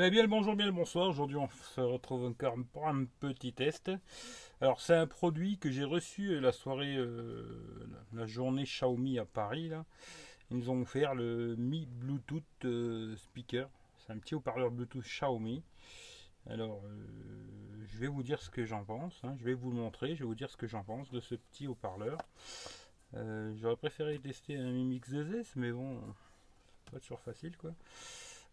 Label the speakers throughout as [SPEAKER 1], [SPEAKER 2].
[SPEAKER 1] bien, bien le bonjour, bien le bonsoir. Aujourd'hui, on se retrouve encore pour un petit test. Alors, c'est un produit que j'ai reçu la soirée, euh, la journée Xiaomi à Paris. Ils nous ont offert le Mi Bluetooth euh, Speaker. C'est un petit haut-parleur Bluetooth Xiaomi. Alors, euh, je vais vous dire ce que j'en pense. hein. Je vais vous le montrer. Je vais vous dire ce que j'en pense de ce petit haut-parleur. Euh, J'aurais préféré tester un Mi Mix 2S, mais bon, pas toujours facile quoi.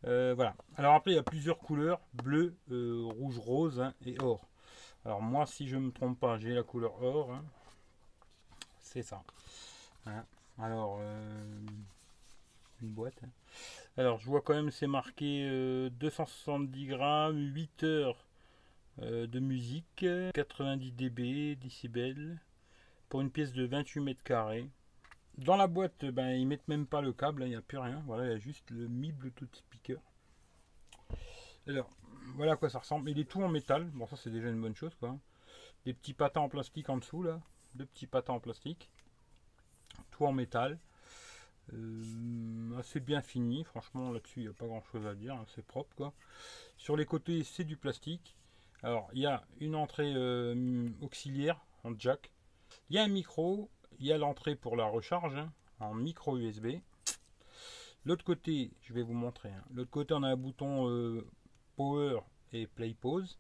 [SPEAKER 1] Euh, voilà. Alors après, il y a plusieurs couleurs bleu, euh, rouge, rose hein, et or. Alors moi, si je me trompe pas, j'ai la couleur or. hein. C'est ça. Hein. Alors, euh, une boîte. Alors, je vois quand même, c'est marqué euh, 270 grammes, 8 heures de musique, 90 dB, décibels, pour une pièce de 28 mètres carrés. Dans la boîte, ben, ils mettent même pas le câble, hein, il n'y a plus rien. Voilà, il y a juste le Mi Bluetooth Speaker. Alors, voilà à quoi ça ressemble. Il est tout en métal. Bon, ça, c'est déjà une bonne chose, quoi. Des petits patins en plastique en dessous, là. Deux petits patins en plastique. Tout en métal. Euh, assez bien fini. Franchement, là-dessus, il n'y a pas grand-chose à dire. hein, C'est propre, quoi. Sur les côtés, c'est du plastique. Alors, il y a une entrée euh, auxiliaire en jack. Il y a un micro. Il y a l'entrée pour la recharge hein, en micro USB. L'autre côté, je vais vous montrer. hein. L'autre côté, on a un bouton euh, Power et Play Pause.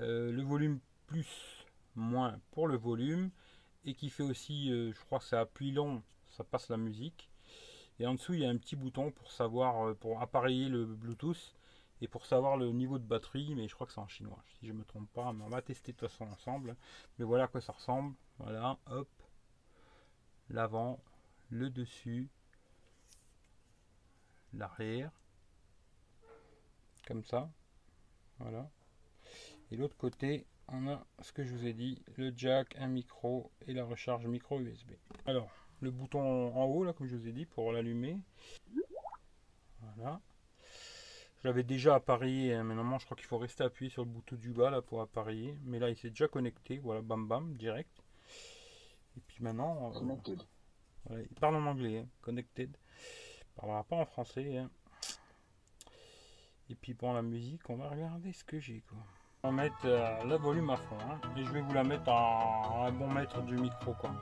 [SPEAKER 1] Euh, le volume plus, moins pour le volume. Et qui fait aussi, euh, je crois que c'est appui long, ça passe la musique. Et en dessous, il y a un petit bouton pour savoir, pour appareiller le Bluetooth et pour savoir le niveau de batterie. Mais je crois que c'est en chinois, si je me trompe pas. Mais on va tester de toute façon ensemble. Mais voilà à quoi ça ressemble. Voilà, hop l'avant, le dessus, l'arrière, comme ça, voilà. Et l'autre côté, on a ce que je vous ai dit, le jack, un micro et la recharge micro USB. Alors, le bouton en haut, là, comme je vous ai dit, pour l'allumer. Voilà. Je l'avais déjà appareillé, hein, mais normalement, je crois qu'il faut rester appuyé sur le bouton du bas, là, pour appareiller. Mais là, il s'est déjà connecté, voilà, bam bam, direct. Et puis maintenant, euh, voilà, il parle en anglais, hein, connected. Il parlera pas en français. hein. Et puis pour la musique, on va regarder ce que j'ai quoi. On va mettre euh, le volume à fond hein, et je vais vous la mettre à un bon mètre du micro quoi.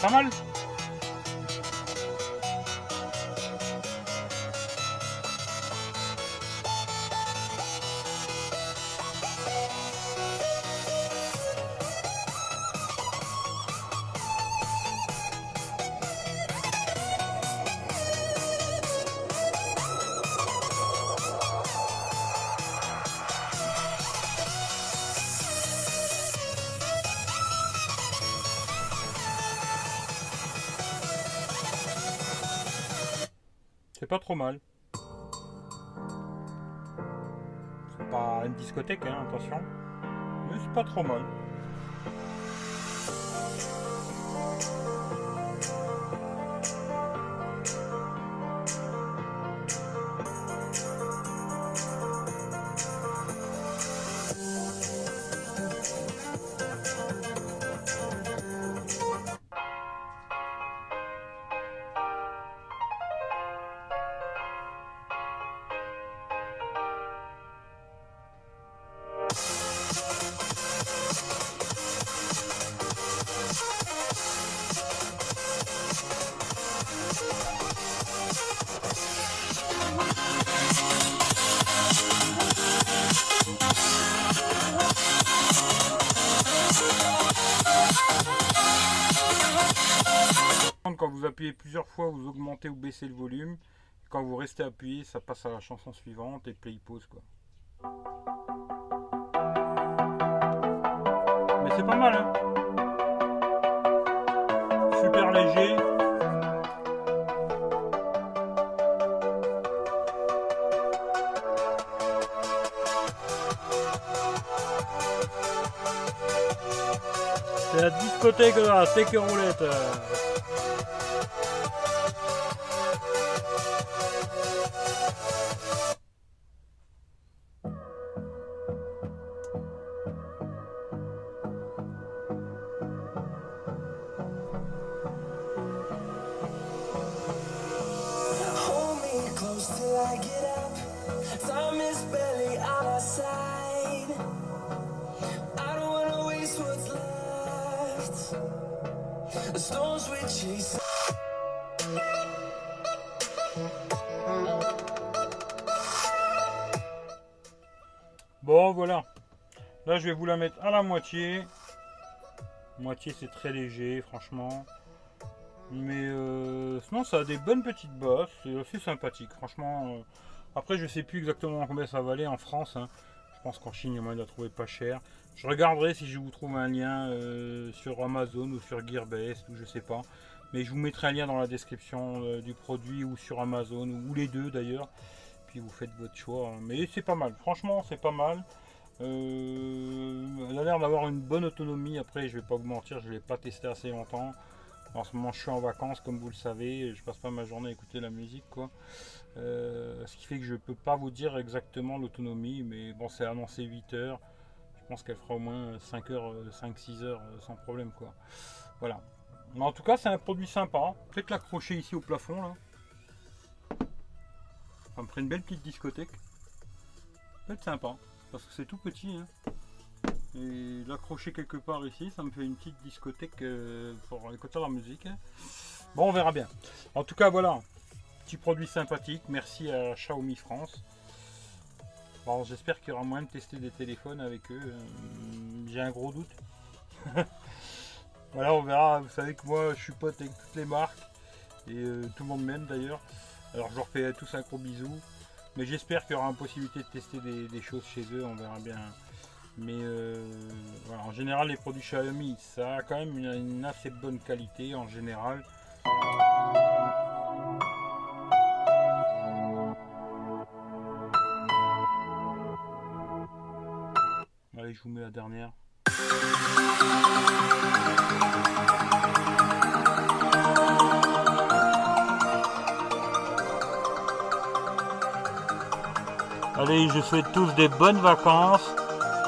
[SPEAKER 1] Pas mal pas trop mal. C'est pas une discothèque, hein, attention. Mais c'est pas trop mal. Vous appuyez plusieurs fois, vous augmentez ou baissez le volume. Quand vous restez appuyé, ça passe à la chanson suivante et play pause quoi. Mais c'est pas mal hein. Super léger. C'est la discothèque là, take a roulette. I get up. Time is barely on our side. I don't wanna waste what's left. The storms we chase. Bon voilà. Là je vais vous la mettre à la moitié. Moitié c'est très léger franchement. Mais euh, sinon, ça a des bonnes petites bosses. C'est assez sympathique, franchement. Euh. après, je sais plus exactement combien ça valait en France. Hein. Je pense qu'en Chine, il y a moyen de la trouver pas cher. Je regarderai si je vous trouve un lien euh, sur Amazon ou sur Gearbest ou je sais pas. Mais je vous mettrai un lien dans la description du produit ou sur Amazon ou, les deux d'ailleurs. Puis vous faites votre choix. Hein. Mais c'est pas mal. Franchement, c'est pas mal. elle a l'air d'avoir une bonne autonomie. Après, je vais pas vous mentir, je l'ai pas testé assez longtemps. En ce moment, je suis en vacances, comme vous le savez, je passe pas ma journée à écouter la musique, quoi. Euh, ce qui fait que je peux pas vous dire exactement l'autonomie, mais bon, c'est annoncé 8 heures. Je pense qu'elle fera au moins 5 heures, 5-6 heures euh, sans problème, quoi. Voilà. Mais en tout cas, c'est un produit sympa. Peut-être l'accrocher ici au plafond, là. Ça me ferait une belle petite discothèque. Peut-être sympa, parce que c'est tout petit. Hein l'accrocher quelque part ici, ça me fait une petite discothèque euh, pour écouter la musique. Bon, on verra bien. En tout cas, voilà, petit produit sympathique. Merci à Xiaomi France. Bon, j'espère qu'il y aura moyen de tester des téléphones avec eux. Euh, j'ai un gros doute. voilà, on verra. Vous savez que moi, je suis pote avec toutes les marques et euh, tout le monde m'aime d'ailleurs. Alors, je leur fais tous un gros bisou. Mais j'espère qu'il y aura une possibilité de tester des choses chez eux. On verra bien mais euh, en général, les produits Xiaomi, ça a quand même une, assez bonne qualité en général. Allez, je vous mets la dernière. Allez, je souhaite tous des bonnes vacances.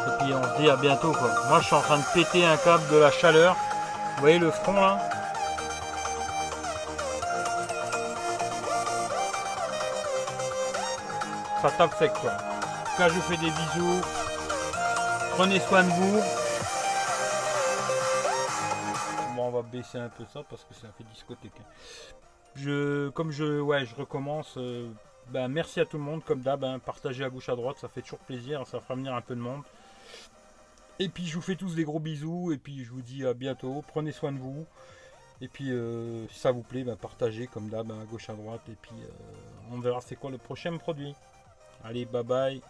[SPEAKER 1] Et puis on se dit à bientôt quoi. Moi je suis en train de péter un câble de la chaleur. Vous voyez le front là Ça tape sec quoi. En tout cas je vous fais des bisous. Prenez soin de vous. Bon on va baisser un peu ça parce que ça fait discothèque. Hein. Je, comme je, ouais, je recommence. Euh, ben, merci à tout le monde, comme d'hab. Hein, partagez à gauche à droite, ça fait toujours plaisir, ça fera venir un peu de monde. Et puis je vous fais tous des gros bisous et puis je vous dis à bientôt. Prenez soin de vous. Et puis euh, si ça vous plaît, bah, partagez comme d'hab à gauche à droite. Et puis euh, on verra c'est quoi le prochain produit. Allez, bye bye.